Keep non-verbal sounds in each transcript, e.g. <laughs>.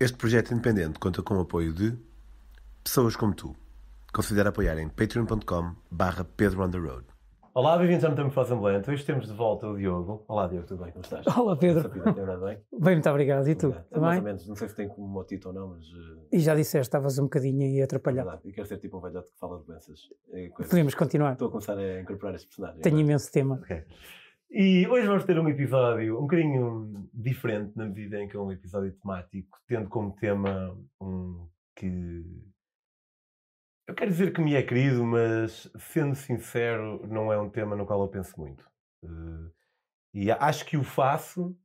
Este projeto independente conta com o apoio de pessoas como tu. Considera apoiar em patreon.com barra Pedro on the road. Olá, bem-vindos ao Metamorfose Ambulante. Hoje temos de volta o Diogo. Olá, Diogo, tudo bem? Como estás? Olá, Pedro. Vida bem? Bem, muito obrigado. E tu? Obrigado. Também? Mais ou menos, não sei se tem como motito ou não, mas... eh, E já disseste, estavas um bocadinho aí é atrapalhado. verdade. E quero ser tipo um velhote que fala de doenças. e coisas. Podemos continuar. Estou a começar a incorporar este personagem. Tenho agora. imenso tema. Ok. E hoje vamos ter um episódio um bocadinho diferente na medida em que é um episódio temático, tendo como tema um que. Eu quero dizer que me é querido, mas sendo sincero, não é um tema no qual eu penso muito. Eh, E acho que o faço,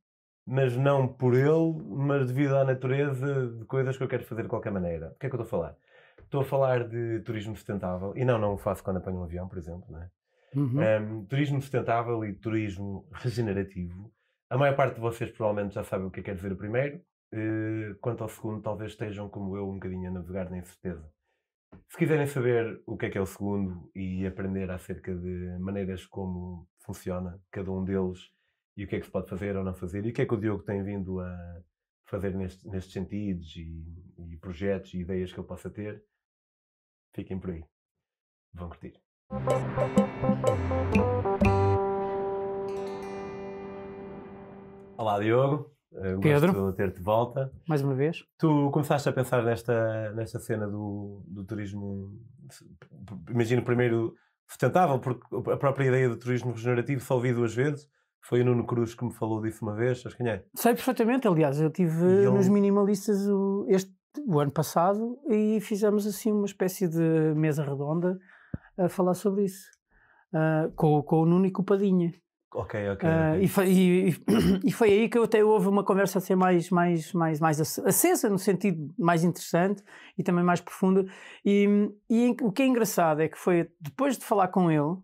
mas não por ele, mas devido à natureza de coisas que eu quero fazer de qualquer maneira. O que é que eu estou a falar? Estou a falar de turismo sustentável, e não, não o faço quando apanho um avião, por exemplo, não é? Uhum. Um, turismo sustentável e turismo regenerativo. A maior parte de vocês provavelmente já sabe o que é que quer dizer o primeiro. Eh, quanto ao segundo, talvez estejam como eu, um bocadinho a navegar na incerteza. Se quiserem saber o que é que é o segundo e aprender acerca de maneiras como funciona cada um deles e o que é que se pode fazer ou não fazer e o que é que o Diogo tem vindo a fazer neste, nestes sentidos e, e projetos e ideias que ele possa ter, fiquem por aí. Vão curtir. Olá, Diogo. Eh, Pedro. Gosto de ter-te de volta. Mais uma vez. Tu começaste a pensar nesta, nesta cena do, do turismo, imagino primeiro sustentável, porque a própria ideia do turismo regenerativo só ouvi duas vezes. Foi o Nuno Cruz que me falou disso uma vez, sabes quem é? Sei perfeitamente, aliás, eu tive ele- nos minimalistas o, este, o ano passado e fizemos assim uma espécie de mesa redonda a falar sobre isso. Ah, com, com o Nuno e com o Padinha. Ok, ok. Ah, ok. e, foi, e- e- foi aí que eu até houve uma conversa assim mais, mais, mais, mais ac- acesa, no sentido mais interessante e também mais profunda. E, e o que é engraçado é que foi depois de falar com ele,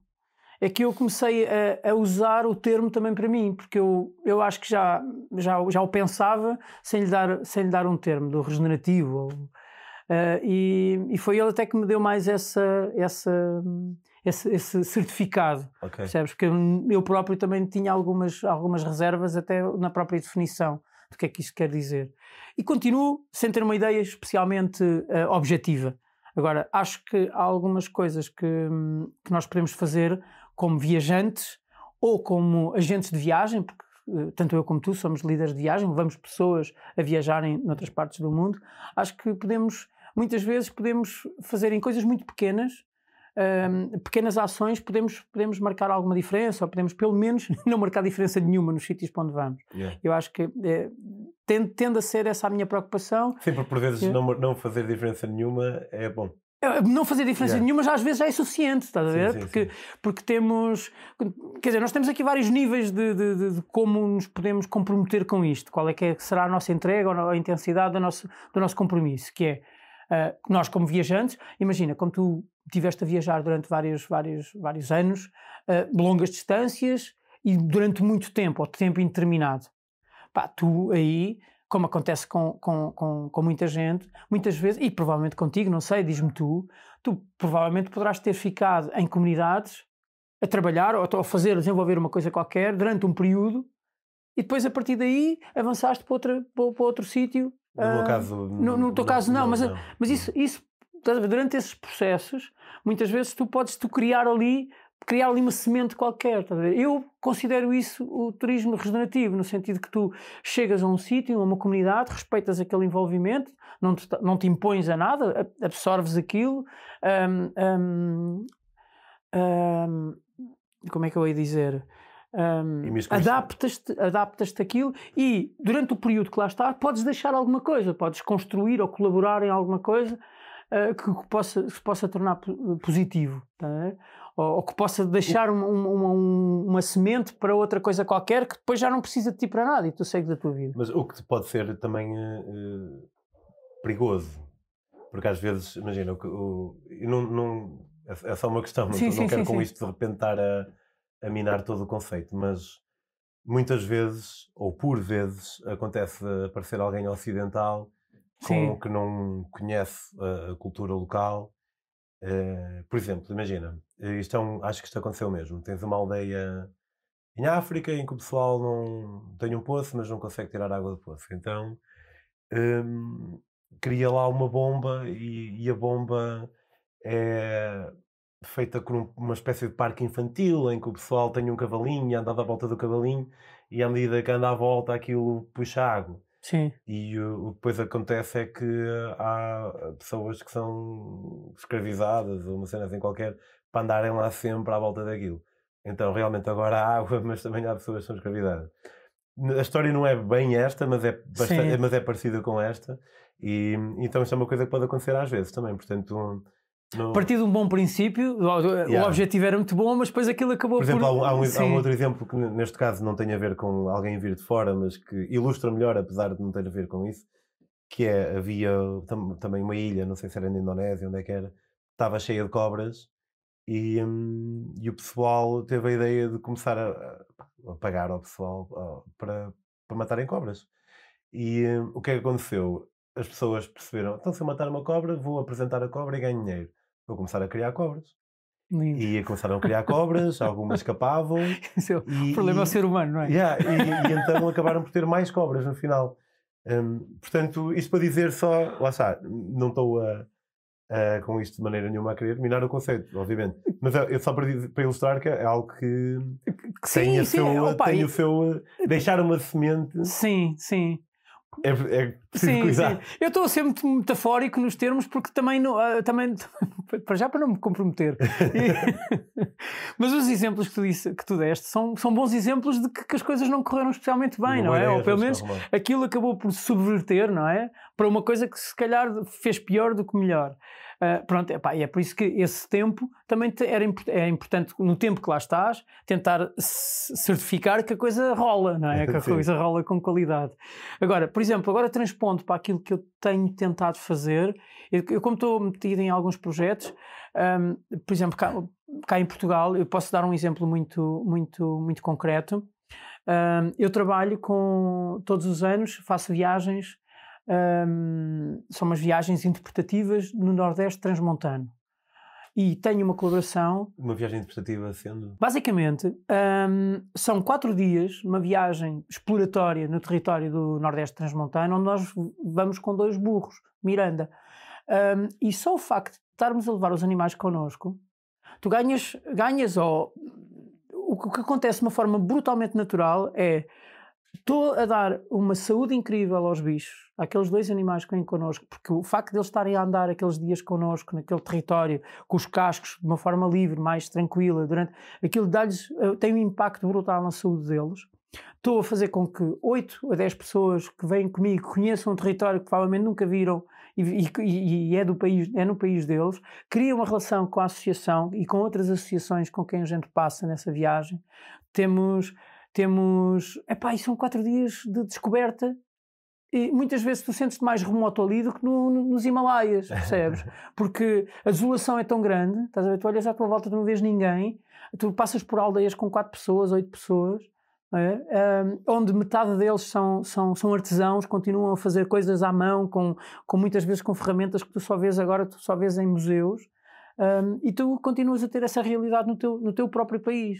é que eu comecei a, a usar o termo também para mim, porque eu, eu acho que já, já, já o pensava sem lhe, dar, sem lhe dar um termo, do regenerativo. ou- ah, e, e foi ele até que me deu mais essa, essa, esse, esse certificado. ok. Percebes? Porque eu, próprio também tinha algumas, algumas reservas até na própria definição do que é que isto quer dizer. E continuo sem ter uma ideia especialmente eh, objetiva. Agora, acho que há algumas coisas que, que nós podemos fazer como viajantes ou como agentes de viagem, porque tanto eu como tu somos líderes de viagem, levamos pessoas a viajarem noutras partes do mundo. Acho que podemos, muitas vezes, podemos fazer em coisas muito pequenas hum, pequenas ações podemos, podemos marcar alguma diferença, ou podemos pelo menos <laughs> não marcar diferença nenhuma nos sítios para onde vamos. Yeah. Eu acho que eh, tende, tende a ser essa a minha preocupação. Sempre por vezes Yeah. não, não fazer diferença nenhuma é bom. Eh, Não fazer diferença Yeah. nenhuma já às vezes já é suficiente, estás a Sim, ver? sim, porque, sim. porque temos, quer dizer, nós temos aqui vários níveis de, de- de- de como nos podemos comprometer com isto, qual é que é- será a nossa entrega ou a intensidade do nosso, do nosso compromisso, que é ah, nós como viajantes, imagina, como tu estiveste a viajar durante vários, vários, vários anos, ah, longas distâncias e durante muito tempo, ou tempo indeterminado. Pá, tu aí, como acontece com, com, com, com muita gente, muitas vezes, e provavelmente contigo, não sei, diz-me tu, tu provavelmente poderás ter ficado em comunidades a trabalhar ou a fazer, desenvolver uma coisa qualquer durante um período e depois a partir daí avançaste para, outra, para, para outro sítio. No meu ah, caso. no, no teu caso não, mas, mas isso, isso a durante esses processos, muitas vezes tu podes tu criar ali criar ali uma semente qualquer. estás? Eu considero isso o turismo regenerativo, no sentido que tu chegas a um sítio, a uma comunidade, respeitas aquele envolvimento, não te, não te impões a nada, absorves aquilo, hum, hum, hum, como é que eu ia dizer? Hum, adaptas-te adaptas àquilo e durante o período que lá está podes deixar alguma coisa, podes construir ou colaborar em alguma coisa que, que possa, que se possa tornar po- positivo tá ou, ou que possa deixar uma, uma, uma- semente para outra coisa qualquer que depois já não precisa de ti para nada e tu segues a tua vida. Mas o que pode ser também eh, eh, perigoso. Porque às vezes, imagina, o, o, não, não, é é só uma questão, não, Sim, não sim, quero sim, com isto de repente estar a, a minar todo o conceito, mas muitas vezes, ou por vezes, acontece aparecer alguém ocidental com, Sim. que não conhece a, a cultura local. Eh, por exemplo, imagina, isto é um, acho que isto aconteceu mesmo. Tens uma aldeia em África em que o pessoal não tem um poço, mas não consegue tirar água do poço. Então hum, cria lá uma bomba e, e a bomba é feita com um- uma espécie de parque infantil em que o pessoal tem um cavalinho e anda à volta do cavalinho e à medida que anda à volta aquilo puxa água. Sim. E o o que depois acontece é que há pessoas que são escravizadas ou uma cena assim qualquer para andarem lá sempre à volta daquilo. Então realmente agora há água, <laughs> mas também há pessoas que são escravizadas. A história não é bem esta, mas é, bastante, mas é parecida com esta. E então isto é uma coisa que pode acontecer às vezes também. Portanto, não- A partir de um bom princípio, o, o Yeah. objetivo era muito bom, mas depois aquilo acabou Por exemplo, um, há um- há um outro exemplo que neste caso não tem a ver com alguém vir de fora, mas que ilustra melhor, apesar de não ter a ver com isso, que é, havia tam- também uma ilha, não sei se era na Indonésia, onde é que era, estava cheia de cobras e, hum, e o pessoal teve a ideia de começar a, a pagar ao pessoal ó, para, para matarem cobras. E hum, o que é que aconteceu? As pessoas perceberam, então se eu matar uma cobra, vou apresentar a cobra e ganho dinheiro. Vou começar a criar cobras. Lindo. E <laughs> começaram a criar cobras, algumas escapavam. O problema é o ser humano, não é? Yeah, e, <laughs> e então acabaram por ter mais cobras no final. Hum, portanto, isto para dizer só, lá está, não estou a, a, com isto de maneira nenhuma a querer minar o conceito, obviamente. Mas é, é só para, dizer- para ilustrar que é algo que tem, Sim, a sim, seu, opa, tem e- o seu. Deixar uma semente sim, sim. É, é preciso Sim, cuidar. sim. Eu estou a ser muito metafórico nos termos porque também, não, ah, também <laughs> para já para não me comprometer. E- <laughs> Mas os exemplos que tu, disse, que tu deste são, são bons exemplos de que, que as coisas não correram especialmente bem, não Uma é? ideia, Ou pelo menos não aquilo acabou por subverter, não é? Para uma coisa que se calhar fez pior do que melhor. Ah, pronto, epá, e é por isso que esse tempo também te- era import- é importante, no tempo que lá estás, tentar certificar que a coisa rola, não é? <laughs> Que a coisa rola com qualidade. Agora, por exemplo, agora transpondo para aquilo que eu tenho tentado fazer, eu, eu como estou metido em alguns projetos, ahm, por exemplo, cá, cá em Portugal, eu posso dar um exemplo muito, muito, muito concreto. Ahm, eu trabalho com, todos os anos, faço viagens, ahm, são umas viagens interpretativas no Nordeste Transmontano. E tenho uma colaboração Uma viagem interpretativa sendo. Basicamente, hum, são quatro dias, uma viagem exploratória no território do Nordeste Transmontano, onde nós vamos com dois burros, Miranda. Hum, e só o facto de estarmos a levar os animais connosco, tu ganhas, ganhas ou o que o que acontece de uma forma brutalmente natural é estou a dar uma saúde incrível aos bichos, àqueles dois animais que vêm connosco, porque o facto de eles estarem a andar aqueles dias connosco, naquele território, com os cascos, de uma forma livre, mais tranquila, durante aquilo dá-lhes, eh, tem um impacto brutal na saúde deles. Estou a fazer com que 8 a 10 pessoas que vêm comigo conheçam um território que provavelmente nunca viram e, e- e é, do país, é no país deles, criam uma relação com a associação e com outras associações com quem a gente passa nessa viagem. Temos, temos, epá, e são quatro dias de descoberta e muitas vezes tu sentes-te mais remoto ali do que no- no- nos Himalaias, percebes? <laughs> Porque a desolação é tão grande, estás a ver? Tu olhas à tua volta, tu não vês ninguém, tu passas por aldeias com quatro pessoas, oito pessoas, é? Ahm, onde metade deles são, são, são artesãos, continuam a fazer coisas à mão, com, com muitas vezes com ferramentas que tu só vês agora, tu só vês em museus, Ahm, e tu continuas a ter essa realidade no teu, no teu próprio país.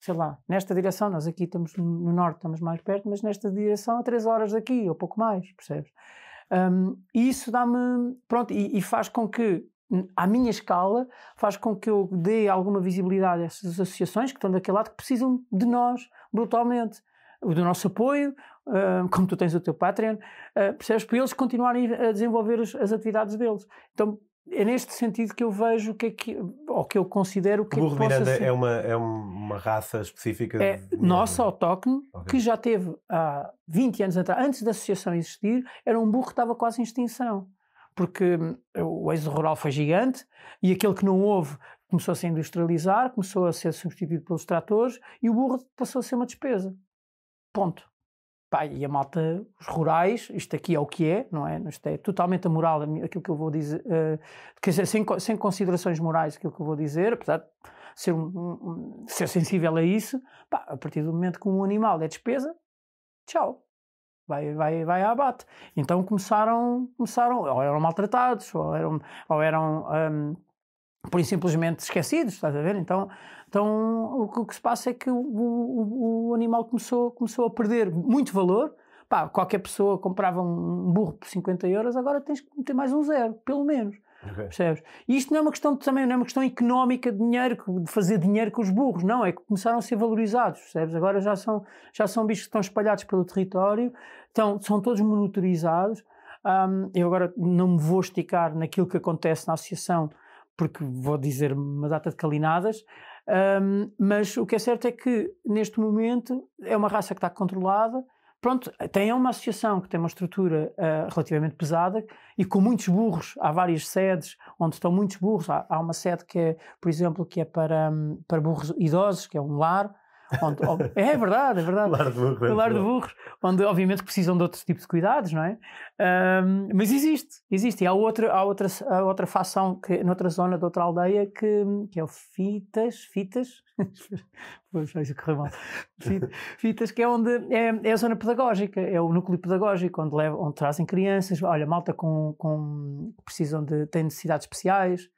Sei lá, nesta direção, nós aqui estamos no no norte, estamos mais perto, mas nesta direção a três horas daqui, ou pouco mais, percebes? Um, e isso dá-me. Pronto, e, e faz com que, à minha escala, faz com que eu dê alguma visibilidade a essas associações que estão daquele lado que precisam de nós brutalmente. Do nosso apoio, um, como tu tens o teu Patreon, uh, percebes? Para eles continuarem a desenvolver as, as atividades deles. Então é neste sentido que eu vejo o que é que. ou que eu considero que O é burro que de possa Miranda ser. é uma, é uma raça específica. É de- nossa, autóctone, Ok. que já teve há 20 anos atrás, antes da associação existir, era um burro que estava quase em extinção. Porque hum, o êxodo rural foi gigante e aquele que não houve começou a se industrializar, começou a ser substituído pelos tratores e o burro passou a ser uma despesa. Ponto. Pá, e a malta, os rurais, isto aqui é o que é, não é? Isto é totalmente amoral, aquilo que eu vou dizer, eh, quer dizer, sem, sem considerações morais, aquilo que eu vou dizer, apesar de ser, um- um- um- ser sensível a isso, pá, a partir do momento que um animal é despesa, tchau. Vai, vai, vai a abate. Então começaram, começaram, ou eram maltratados, ou eram, ou eram hum, por simplesmente esquecidos, estás a ver? Então, então o, que, o que se passa é que o, o- o animal começou, começou a perder muito valor, pá, qualquer pessoa comprava um burro por 50 euros, agora tens que meter mais um zero, pelo menos. Ok. Percebes? E isto não é uma questão de- também, não é uma questão económica de dinheiro, de fazer dinheiro com os burros, não, é que começaram a ser valorizados, percebes? Agora já são, já são bichos que estão espalhados pelo território, estão, são todos monitorizados. Ahm, eu agora não me vou esticar naquilo que acontece na associação, porque vou dizer uma data de calinadas, ahm, mas o que é certo é que neste momento é uma raça que está controlada. Pronto, tem uma associação que tem uma estrutura ah, relativamente pesada e com muitos burros. Há várias sedes onde estão muitos burros. Há, há uma sede que é, por exemplo, que é para, hum, para burros idosos, que é um lar. Onde, é verdade, é verdade. Lar de burro. O lar de burros, onde obviamente precisam de outros tipos de cuidados, não é? Ahm, mas existe, existe. E há outra, há outra, há outra facção que, noutra zona de outra aldeia que, que é o Fitas, Fitas, <laughs> isso correu mal. Fitas, que é onde é, é a zona pedagógica, é o núcleo pedagógico, onde, leva, onde trazem crianças, olha, malta com, com precisam de, têm necessidades especiais.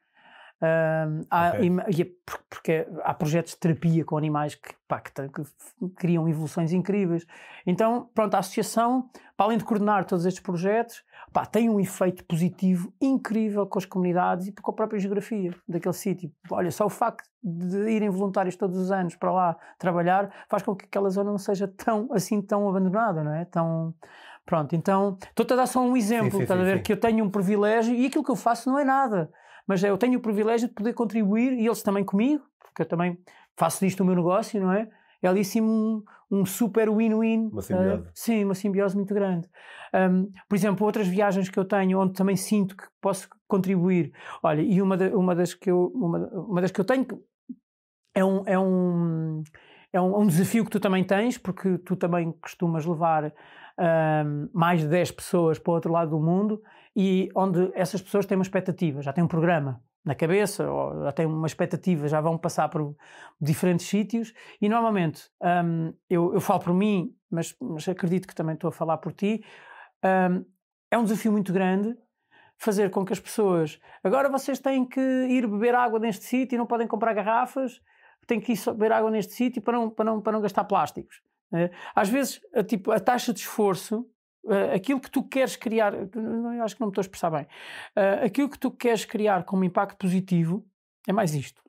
Há, Ok. e- é por- porque há projetos de terapia com animais que, pá, que, que criam evoluções incríveis. Então, pronto, a associação, para além de coordenar todos estes projetos, pá, tem um efeito positivo incrível com as comunidades e com a própria geografia daquele sítio. Olha, só o facto de irem voluntários todos os anos para lá trabalhar faz com que aquela zona não seja tão assim tão abandonada, não é? Tão pronto. Então, estou-te a dar só um exemplo, sim, estás a sim, ver sim. que eu tenho um privilégio e aquilo que eu faço não é nada, mas é, eu tenho o privilégio de poder contribuir e eles também comigo, porque eu também faço disto o meu negócio, não é? É ali sim um, um super win-win. Uma simbiose. eh, sim, uma simbiose muito grande. Um, por exemplo, outras viagens que eu tenho onde também sinto que posso contribuir. Olha, e uma, da- uma das que eu uma, uma das que eu tenho é um, é um é um, um desafio que tu também tens, porque tu também costumas levar ahm, mais de 10 pessoas para o outro lado do mundo e onde essas pessoas têm uma expectativa, já têm um programa na cabeça, ou já têm uma expectativa, já vão passar por diferentes sítios e normalmente ahm, eu, eu falo por mim, mas, mas acredito que também estou a falar por ti, ahm, é um desafio muito grande fazer com que as pessoas agora vocês têm que ir beber água neste sítio e não podem comprar garrafas têm que ir beber água neste sítio para não, para, não, para não gastar plásticos. Eh, Às vezes, tipo, a taxa de esforço, eh, aquilo que tu queres criar, eu acho que não me estou a expressar bem, eh, aquilo que tu queres criar como impacto positivo é mais isto.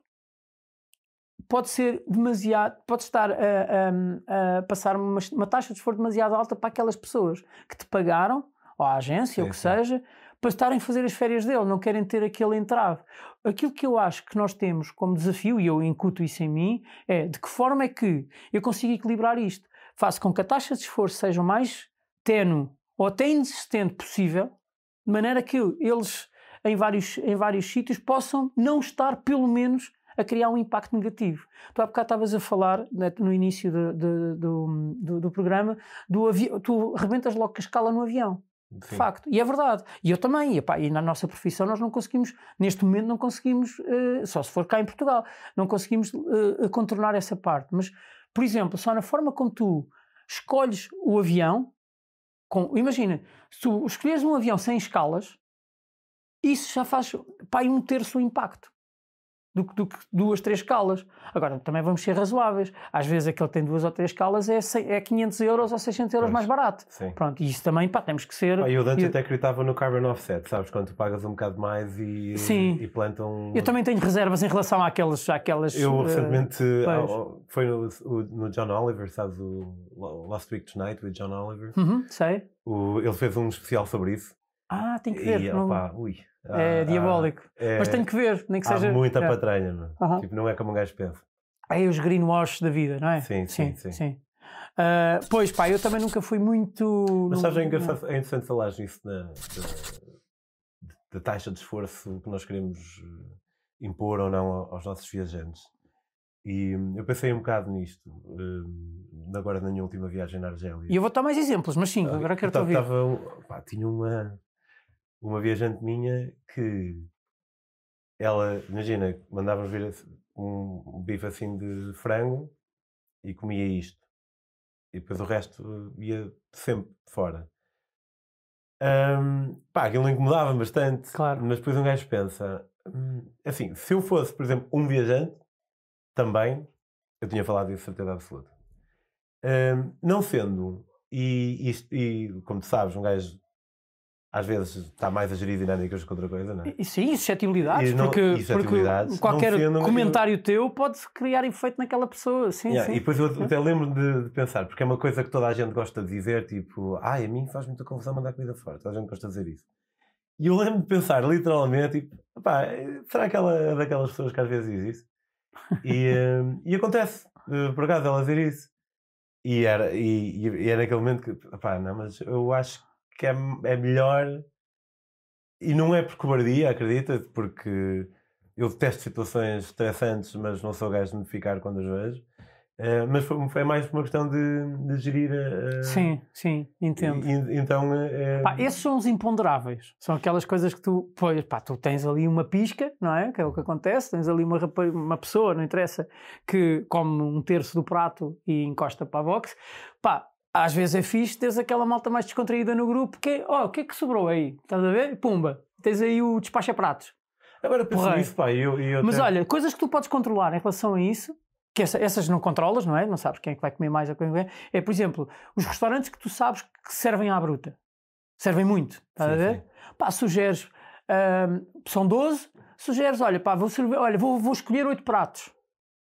Pode ser demasiado, pode estar a, a- a passar uma, uma taxa de esforço demasiado alta para aquelas pessoas que te pagaram, ou a agência, ou o Sim, que sim. seja, para estarem a fazer as férias dele, não querem ter aquele entrave. Aquilo que eu acho que nós temos como desafio, e eu incuto isso em mim, é de que forma é que eu consigo equilibrar isto? Faço com que a taxa de esforço seja o mais tenue ou até inexistente possível, de maneira que eles, em vários, em vários sítios, possam não estar, pelo menos, a criar um impacto negativo. Tu há bocado estavas a falar, né, no início de- de- do, do, do programa, do avião, tu rebentas logo com a escala no avião. De Sim. facto. E é verdade. E eu também. E, epá, e na nossa profissão nós não conseguimos, neste momento não conseguimos, eh, só se for cá em Portugal, não conseguimos eh, contornar essa parte. Mas, por exemplo, só na forma como tu escolhes o avião, com, imagina, se tu escolheres um avião sem escalas, isso já faz pá, um terço o impacto. Do, que- do que duas, três escalas. Agora, também vamos ser razoáveis. Às vezes aquele que tem duas ou três escalas é, é 500 euros ou 600 euros Pois. mais barato. Sim. Pronto, e isso também, pá, temos que ser. E o Dante eu- até acreditava no carbon offset, sabes? Quando tu pagas um bocado mais e, Sim. e plantam. Eu também tenho reservas em relação àquelas. àquelas Eu eh, recentemente ao- foi no, no John Oliver, sabes? O Last Week Tonight with John Oliver. uhum, sei. O- ele fez um especial sobre isso. Ah, tenho que ver. E, não- ui, é há- diabólico. há- é- Mas tenho que ver, nem que há seja. muita é. patranha. Aham. Tipo, não é como um gajo pensa. É os greenwash da vida, não é? Sim, sim, sim. Ah, pois pá, eu também nunca fui muito. Mas não- sabes, é não- engraçado- é interessante falares nisso da, da, taxa de esforço que nós queremos eh, impor ou não ao- aos nossos viajantes. E hum, eu pensei um bocado nisto, hum, agora na minha última viagem na Argélia. E eu vou dar mais exemplos, mas sim, agora quero te Tava- ouvir. tava pá, tinha uma, uma viajante minha que ela, imagina, mandava vir um, um bife assim de frango e comia isto. E depois o resto ia sempre fora. Ahm, pá, aquilo incomodava bastante. Claro. Mas depois um gajo pensa, hum, assim, se eu fosse, por exemplo, um viajante, também, eu tinha falado disso de certeza absoluta. Ahm, não sendo, E, isto- e, como tu sabes, um gajo às vezes está mais a gerir dinâmicas que outra coisa, não é? E sim, suscetibilidades, E não- porque, e suscetibilidades, porque qualquer comentário teu pode criar efeito naquela pessoa. Sim, Yeah, sim. E depois eu até lembro de, de pensar, porque é uma coisa que toda a gente gosta de dizer, tipo, ai, a mim faz muita confusão mandar comida fora, toda a gente gosta de dizer isso. E eu lembro de pensar, literalmente, tipo, pá, será que ela é daquelas pessoas que às vezes diz isso? E, eh, e acontece, eh, por acaso, ela dizer isso. E era, e, e era naquele momento que, pá, não, mas eu acho que é, é melhor, e não é por cobardia, acredita, porque eu detesto situações estressantes, mas não sou gajo de me ficar quando as vejo. Eh, mas foi, foi mais uma questão de, de gerir a. a- Sim, sim, entendo. e- então. eh, Pá, esses são os imponderáveis. São aquelas coisas que tu, pois, pá, tu tens ali uma pisca, não é? Que é o que acontece. Tens ali uma, uma pessoa, não interessa, que come um terço do prato e encosta para a box. Pá, às vezes é fixe teres aquela malta mais descontraída no grupo que é, oh, o que é que sobrou aí? Estás a ver? Pumba, tens aí o despacha-pratos. agora penso porreiro. nisso, pá, eu, eu Mas até- olha, coisas que tu podes controlar em relação a isso, que essa- essas não controlas, não é? Não sabes quem é que vai comer mais ou quem é. É, por exemplo, os restaurantes que tu sabes que servem à bruta. Servem muito, estás a Sim, ver? sim. Pá, sugeres, ahm, são 12, sugeres, olha, pá, vou, servir, olha, vou, vou escolher 8 pratos,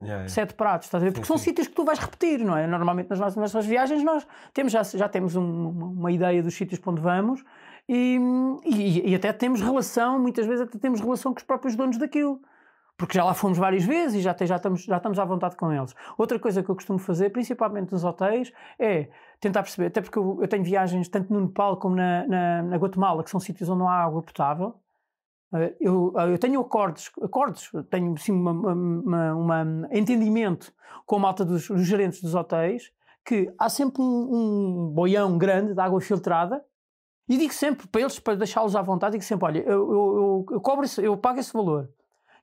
Yeah, yeah. 7 pratos, estás a ver? Porque Sim, são sim. sítios que tu vais repetir, não é? Normalmente nas nossas, nas nossas viagens nós temos, já, já temos um- uma, uma ideia dos sítios para onde vamos e, e, e até temos relação, muitas vezes até temos relação com os próprios donos daquilo. Porque já lá fomos várias vezes e já, te- já, estamos, já estamos à vontade com eles. Outra coisa que eu costumo fazer, principalmente nos hotéis, é tentar perceber, até porque eu, eu tenho viagens tanto no Nepal como na, na, na Guatemala, que são sítios onde não há água potável. Eh, Eu, eu tenho acordos, acordos tenho sim, uma, uma, uma- um entendimento com a malta dos, dos gerentes dos hotéis que há sempre um, um boião grande de água filtrada e digo sempre para eles, para deixá-los à vontade, digo sempre: olha, eu, eu, eu cobro esse- eu pago esse valor,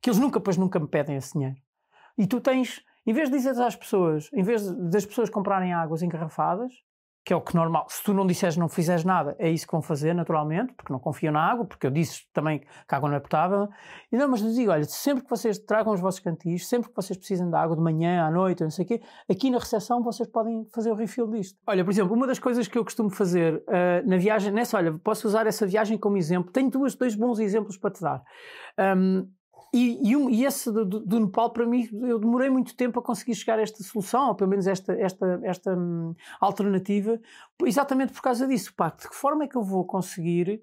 que eles nunca, pois nunca me pedem esse dinheiro. E tu tens, em vez de dizer às pessoas, em vez das pessoas comprarem águas engarrafadas, que é o que normal, se tu não disseres, não fizeres nada, é isso que vão fazer naturalmente, porque não confiam na água, porque eu disse também que a água não é potável. E não, mas eu digo: olha, sempre que vocês tragam os vossos cantis, sempre que vocês precisem de água de manhã, à noite, não sei o quê, aqui na recepção vocês podem fazer o refill disto. Olha, por exemplo, uma das coisas que eu costumo fazer ah, na viagem, nessa, olha, posso usar essa viagem como exemplo, tenho duas, dois bons exemplos para te dar. Ahm, e, e, e esse do, do- Nepal, para mim, eu demorei muito tempo a conseguir chegar a esta solução, ou pelo menos esta, esta, esta hum, alternativa, exatamente por causa disso. Pá, de que forma é que eu vou conseguir,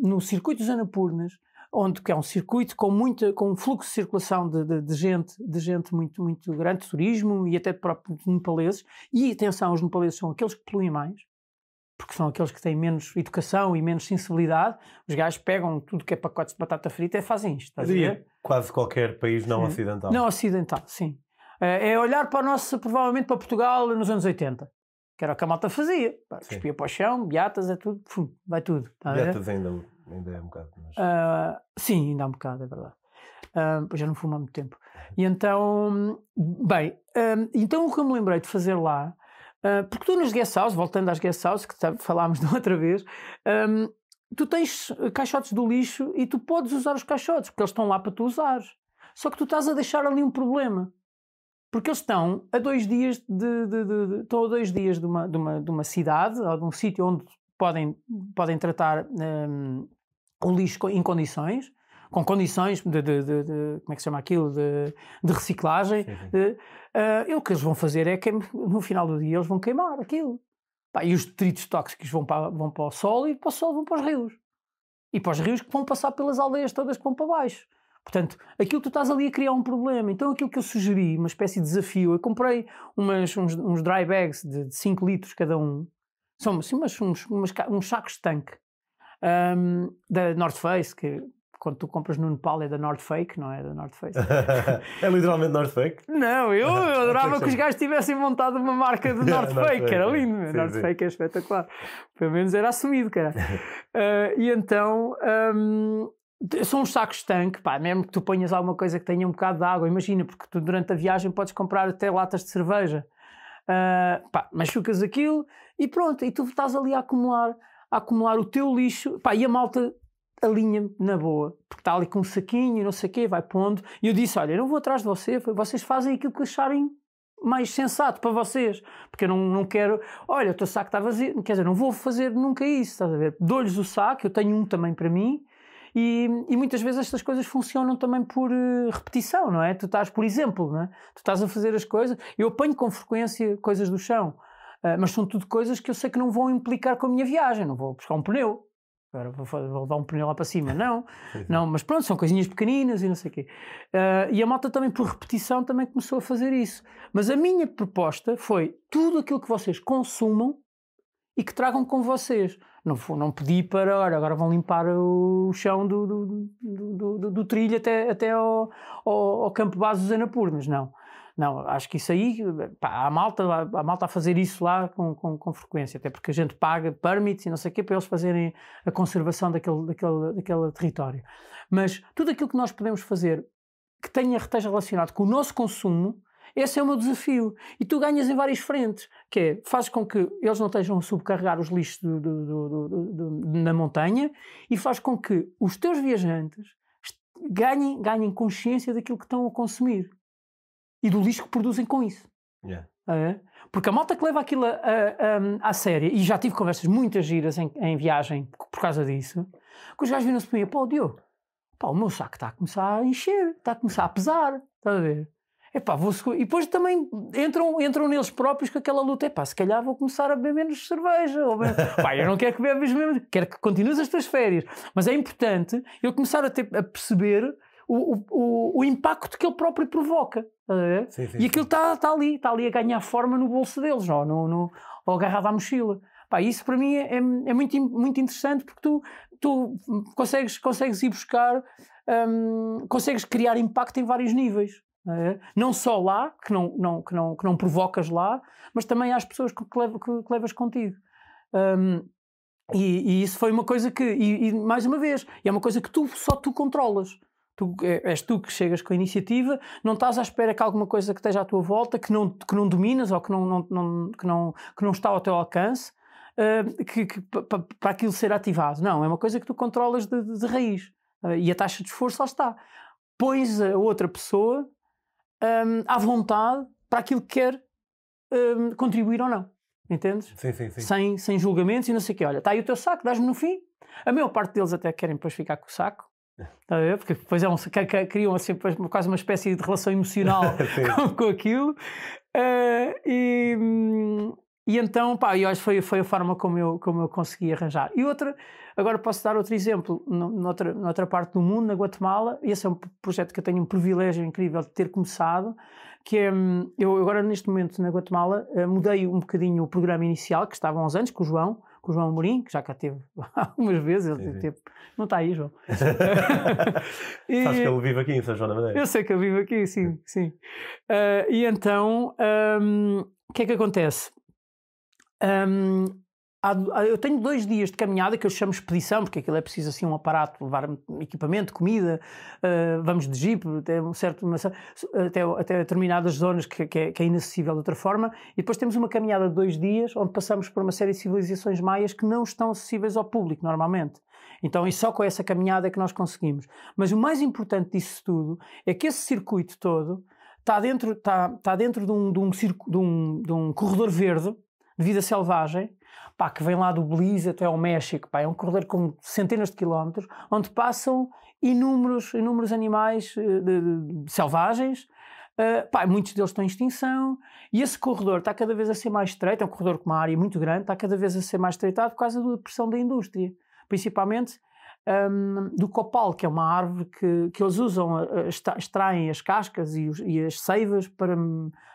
hum, no circuito dos Anapurnas, onde que é um circuito com, muita, com um fluxo de circulação de, de- de gente, de gente muito, muito grande, turismo e até de próprios nepaleses, e atenção, os nepaleses são aqueles que poluem mais, porque são aqueles que têm menos educação e menos sensibilidade, os gajos pegam tudo que é pacotes de batata frita e fazem isto. Estás diria quase qualquer país não Sim. ocidental. Não ocidental, sim. Eh, É olhar para a nossa, provavelmente para Portugal nos anos 80, que era o que a malta fazia. Cuspia para o chão, beatas, é tudo, vai tudo. Beatas ainda, ainda é um bocado. Mas... Ah, sim, ainda há um bocado, é verdade. Pois já não fumo há muito tempo. E então, bem, ah, então o que eu me lembrei de fazer lá, ah, porque tu nas guest voltando às guest house, que falámos <laughs> da outra vez, ah, tu tens caixotes do lixo e tu podes usar os caixotes, porque eles estão lá para tu usares. Só que tu estás a deixar ali um problema. Porque eles estão a dois dias de, de- de- de- estão a dois dias de uma, de uma, de uma cidade ou de um sítio onde podem, podem tratar hum, o lixo em condições, com condições de, de- de- de- como é que se chama aquilo, de, reciclagem. Sim, sim. de- ah, e o que eles vão fazer é que no final do dia eles vão queimar aquilo. Pá, e os detritos tóxicos vão para, vão para o solo e para o solo vão para os rios. E para os rios que vão passar pelas aldeias todas que vão para baixo. Portanto, aquilo que tu estás ali a criar um problema. Então, aquilo que eu sugeri, uma espécie de desafio, eu comprei umas, uns, uns dry bags de 5 litros cada um. São assim, umas, uns, umas uns sacos de tanque ahm, da North Face, que quando tu compras no Nepal é da North Fake, não é da North Face. <laughs> é literalmente North Fake. Não, eu, eu <laughs> adorava que os gajos tivessem montado uma marca de <laughs> North North Fake, que era lindo. sim, North sim. Fake é espetacular. Pelo menos era assumido, cara. Ah, e então. de- são uns sacos de tanque, pá, mesmo que tu ponhas alguma coisa que tenha um bocado de água, imagina, porque tu durante a viagem podes comprar até latas de cerveja, Ah, pá, machucas aquilo e pronto, e tu estás ali a acumular, a acumular o teu lixo, pá, e a malta alinha na boa, porque está ali com um saquinho não sei o quê, vai pondo, e eu disse, olha, eu não vou atrás de você, vocês fazem aquilo que acharem mais sensato para vocês, porque eu não, não quero, olha, o teu saco está vazio, quer dizer, não vou fazer nunca isso, estás a ver? Dou-lhes o saco, eu tenho um também para mim, e, e, muitas vezes estas coisas funcionam também por uh, repetição, não é? Tu estás, por exemplo, não é? tu estás a fazer as coisas, eu apanho com frequência coisas do chão, uh, mas são tudo coisas que eu sei que não vão implicar com a minha viagem, não vou buscar um pneu, Agora vou, levar um pneu lá para cima. Não, não, mas pronto, são coisinhas pequeninas e não sei o quê. Uh, e a malta também, por repetição, também começou a fazer isso. Mas a minha proposta foi tudo aquilo que vocês consumam e que tragam com vocês. Não, não pedi para, olha, agora vão limpar o chão do, do, do, do, do trilho até, até ao, ao, ao campo base dos Anapurnas, não. Não, acho que isso aí, pá, a malta, a, malta a fazer isso lá com, com, com, frequência, até porque a gente paga permits e não sei o quê para eles fazerem a conservação daquele, daquele, daquele território. Mas tudo aquilo que nós podemos fazer que tenha, esteja relacionado com o nosso consumo, esse é o meu desafio. E tu ganhas em várias frentes, que é, fazes com que eles não estejam a subcarregar os lixos do, do, do, na montanha e faz com que os teus viajantes ganhem, ganhem consciência daquilo que estão a consumir e do lixo que produzem com isso. Yeah. É? Porque a malta que leva aquilo a, a, a, a sério, e já tive conversas muitas giras em, em viagem por causa disso, que os gajos viram-se para mim, pô, Diogo, pá, o meu saco está a começar a encher, está a começar a pesar, está a ver? Epá, vou E depois também entram, entram neles próprios com aquela luta. Epá, se calhar vou começar a beber menos cerveja. Ou beber... <laughs> Pá, eu não quero que bebas mesmo. Quero que continues as tuas férias. Mas é importante eu começar a, ter, a perceber o, o, o, impacto que ele próprio provoca. Sim, sim, e aquilo está tá ali, está ali a ganhar forma no bolso deles, ou, no, no, ou agarrado à mochila. Pá, isso para mim é, é, é, muito, muito interessante porque tu, tu consegues, consegues ir buscar, um, consegues criar impacto em vários níveis. É? Não só lá, que não, não, que, não, que não provocas lá, mas também às pessoas que, que, que, que levas contigo. Um, e, e, isso foi uma coisa que, e, e, mais uma vez, é uma coisa que tu, só tu controlas. Tu, é, és tu que chegas com a iniciativa, não estás à espera que alguma coisa que esteja à tua volta, que não, que não dominas ou que não, não, não que, não, que não está ao teu alcance, uh, que, que para aquilo ser ativado. Não, é uma coisa que tu controlas de, de, de raiz. Uh, e a taxa de esforço lá está. Pões a outra pessoa um, à vontade para aquilo que quer um, contribuir ou não. Entendes? Sim, sim, sim. Sem, sem julgamentos e não sei o quê. Olha, está aí o teu saco, dás-me no fim. A maior parte deles até querem depois ficar com o saco. Está a ver? Porque depois é um, criam assim, quase uma espécie de relação emocional <laughs> com, com, aquilo. Uh, e, e então, pá, eu acho que foi, foi a forma como eu, como eu consegui arranjar. E outra, agora posso dar outro exemplo, noutra, noutra parte do mundo, na Guatemala, esse é um projeto que eu tenho um privilégio incrível de ter começado, que é, hum, eu agora neste momento na Guatemala uh, mudei um bocadinho o programa inicial, que estava há uns anos, com o João, com o João Amorim, que já cá teve <laughs> algumas vezes. Ele teve, não está aí, João. <laughs> e, Sabes que ele vive aqui em São João da Madeira? Eu sei que ele vive aqui, sim. sim. Uh, e então, um, o que é que acontece? Um, eu tenho dois dias de caminhada que eu chamo expedição, porque aquilo é preciso assim um aparato, levar equipamento, comida, uh, vamos de jeep até, um certo, até, até determinadas zonas que, que, é, que, é, inacessível de outra forma, e depois temos uma caminhada de dois dias onde passamos por uma série de civilizações maias que não estão acessíveis ao público normalmente. Então, e só com essa caminhada é que nós conseguimos. Mas o mais importante disso tudo é que esse circuito todo está dentro, está, está dentro de, um, de, um, de, um, de um corredor verde de vida selvagem pá, que vem lá do Belize até ao México, pá, é um corredor com centenas de quilómetros, onde passam inúmeros, inúmeros animais uh, de, de, selvagens, uh, pá, muitos deles estão em extinção, e esse corredor está cada vez a ser mais estreito, é um corredor com uma área muito grande, está cada vez a ser mais estreitado por causa da pressão da indústria, principalmente um, do copal, que é uma árvore que, que eles usam, extraem as cascas e, os, e as seivas para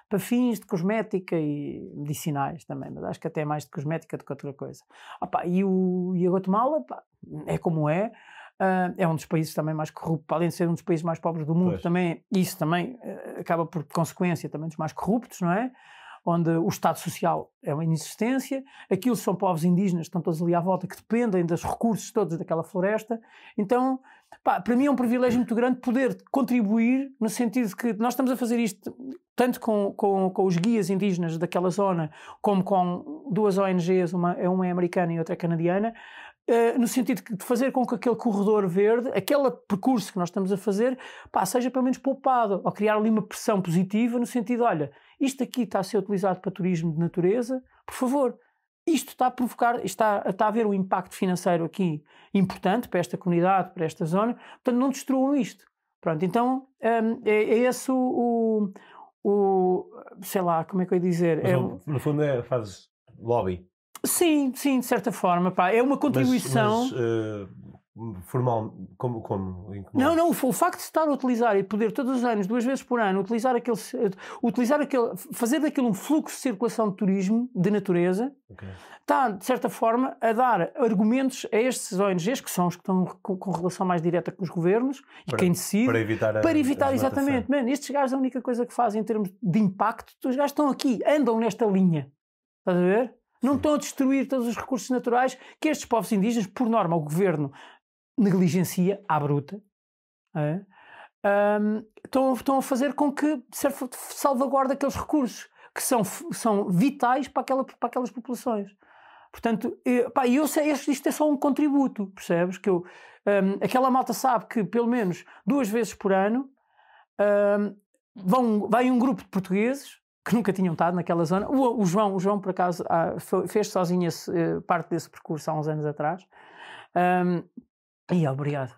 para fins de cosmética e medicinais também, mas acho que até mais de cosmética do que outra coisa. Opa, e, o, e a Guatemala pá, é como é, uh, é um dos países também mais corruptos, além de ser um dos países mais pobres do mundo, pois. também isso também uh, acaba por consequência também dos mais corruptos, não é? Onde o Estado Social é uma inexistência, aquilo são povos indígenas, estão todos ali à volta, que dependem dos recursos todos daquela floresta. Então, pá, para mim é um privilégio muito grande poder contribuir no sentido de que nós estamos a fazer isto tanto com, com, com os guias indígenas daquela zona, como com duas ONGs, uma, uma é americana e outra é canadiana, Uh, no sentido de fazer com que aquele corredor verde, aquele percurso que nós estamos a fazer, pá, seja pelo menos poupado, ou criar ali uma pressão positiva, no sentido, olha, isto aqui está a ser utilizado para turismo de natureza, por favor, isto está a provocar, está, está a haver um impacto financeiro aqui importante para esta comunidade, para esta zona, portanto não destruam isto. Pronto, então um, é, é, esse o, o, o, sei lá, como é que eu ia dizer? Mas, é, no fundo é, fazes lobby. Sim, sim, de certa forma, pá, é uma contribuição. Mas, mas, uh formal, como, como, Não, não, o, facto de estar a utilizar e poder todos os anos, duas vezes por ano, utilizar aquele, utilizar aquele fazer daquilo um fluxo de circulação de turismo de natureza, okay. está, de certa forma, a dar argumentos a estes ONGs, que são os que estão com, com relação mais direta com os governos para, e quem decide, para evitar, a, para evitar exatamente. Man, estes gajos, a única coisa que fazem em termos de impacto, os gajos estão aqui, andam nesta linha. Estás a ver? Não estão a destruir todos os recursos naturais que estes povos indígenas, por norma, o governo negligencia à bruta, é? um, estão, estão a fazer com que salvaguarde aqueles recursos que são, são vitais para, aquela, para aquelas populações. Portanto, eu, pá, eu sei, isto é só um contributo, percebes? Que eu, um, aquela malta sabe que pelo menos duas vezes por ano um, vão, vai um grupo de portugueses que nunca tinham estado naquela zona. O, o João, o João por acaso, ah, fez sozinho esse, eh, parte desse percurso há uns anos atrás. Um, e obrigado.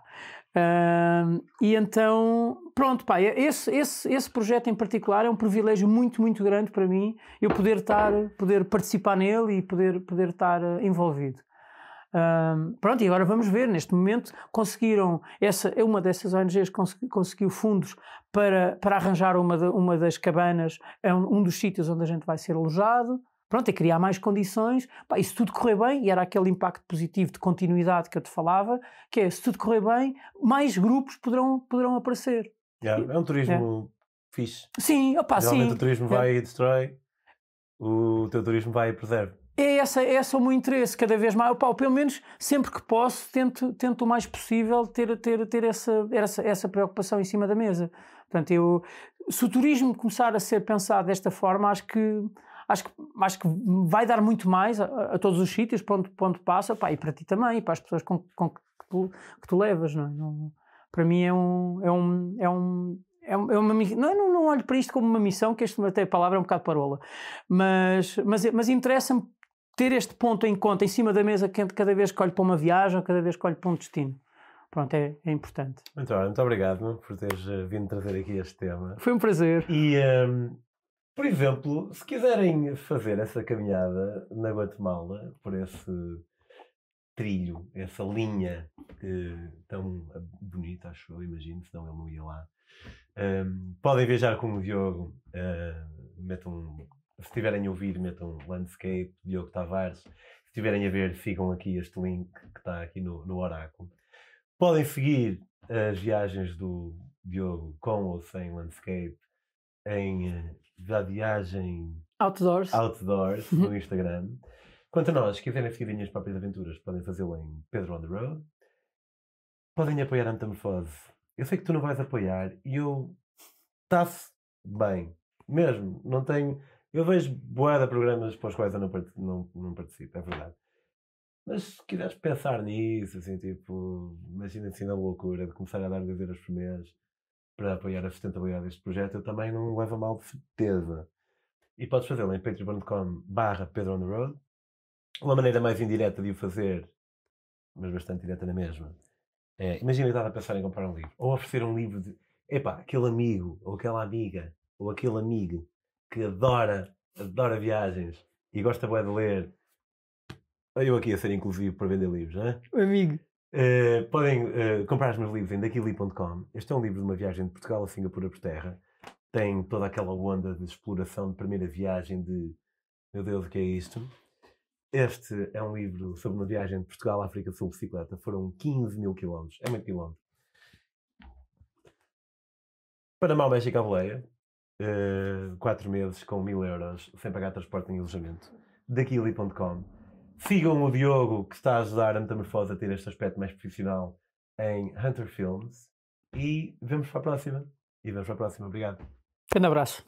Uh, e então, pronto, pá, esse, esse, esse projeto em particular é um privilégio muito, muito grande para mim, eu poder estar, poder participar nele e poder, poder estar uh, envolvido. Uh, pronto, e agora vamos ver, neste momento conseguiram, essa é uma dessas ONGs consegui, conseguiu fundos para, para arranjar uma, de, uma das cabanas, é um, um dos sítios onde a gente vai ser alojado, pronto, é criar mais condições, pá, e se tudo correr bem, e era aquele impacto positivo de continuidade que eu te falava, que é, se tudo correr bem, mais grupos poderão, poderão aparecer. Yeah, é um turismo é. fixe. Sim, opa, Geralmente sim. o turismo vai e destrói, o teu turismo vai e preserva. É essa, é esse o meu interesse, cada vez mais, opa, pelo menos sempre que posso, tento, tento o mais possível ter, ter, ter essa, essa, essa preocupação em cima da mesa. Portanto, eu, se o turismo começar a ser pensado desta forma, acho que acho que, acho que vai dar muito mais a, a todos os sítios para onde passa, pá, e para ti também, e para as pessoas com, com que, tu, que tu levas, não, é? não Para mim é um. É um, é um é uma, não, não, não olho para isto como uma missão, que este até a palavra é um bocado parola, mas, mas, mas interessa-me ter este ponto em conta em cima da mesa cada vez que olho para uma viagem ou cada vez que olho para um destino. Pronto, é, é importante. Muito, muito obrigado por teres eh, vindo trazer aqui este tema. Foi um prazer. E um, por exemplo, se quiserem fazer essa caminhada na Guatemala, por esse trilho, essa linha tão bonita, acho eu, imagino, senão ele não ia lá. Um, podem viajar com o Diogo, uh, metam, se estiverem a ouvir, metam Landscape, Diogo Tavares. Se estiverem a ver, sigam aqui este link que está aqui no, no oráculo. Podem seguir as viagens do Diogo com ou sem Landscape em eh, da viagem outdoors, outdoors no <laughs> Instagram. Quanto a nós, quiserem seguir as minhas próprias aventuras, podem fazê-lo em Pedro on the Road. Podem apoiar a Metamorfose. Eu sei que tu não vais apoiar e eu está-se bem. Mesmo. Não tenho. Eu vejo boa de programas para os quais eu não, não, não participo, é verdade. Mas se quiseres pensar nisso, assim, tipo, imagina assim na loucura de começar a dar 2 euros por mês para apoiar a sustentabilidade deste projeto, eu também não levo a mal de certeza. E podes fazê-lo em patreon.com barra Pedro on the Road. Uma maneira mais indireta de o fazer, mas bastante direta na mesma, é, imagina estar a pensar em comprar um livro. Ou oferecer um livro de, epá, aquele amigo, ou aquela amiga, ou aquele amigo que adora, adora viagens e gosta bem de ler. Eu aqui a ser inclusivo para vender livros, não é? Amigo. Uh, podem uh, comprar os meus livros em daquili.com. Este é um livro de uma viagem de Portugal a Singapura por terra. Tem toda aquela onda de exploração de primeira viagem de meu Deus, o que é isto? Este é um livro sobre uma viagem de Portugal à África Sul bicicleta. Foram 15 mil quilómetros. É muito quilómetro. Panamá, México, Boleia. Uh, 4 meses com mil euros sem pagar transporte nem alojamento. Daquili.com Sigam o Diogo, que está a ajudar a Metamorfose a ter este aspecto mais profissional em Hunter Films. E vemos para a próxima. E vemos para a próxima. Obrigado. Grande abraço.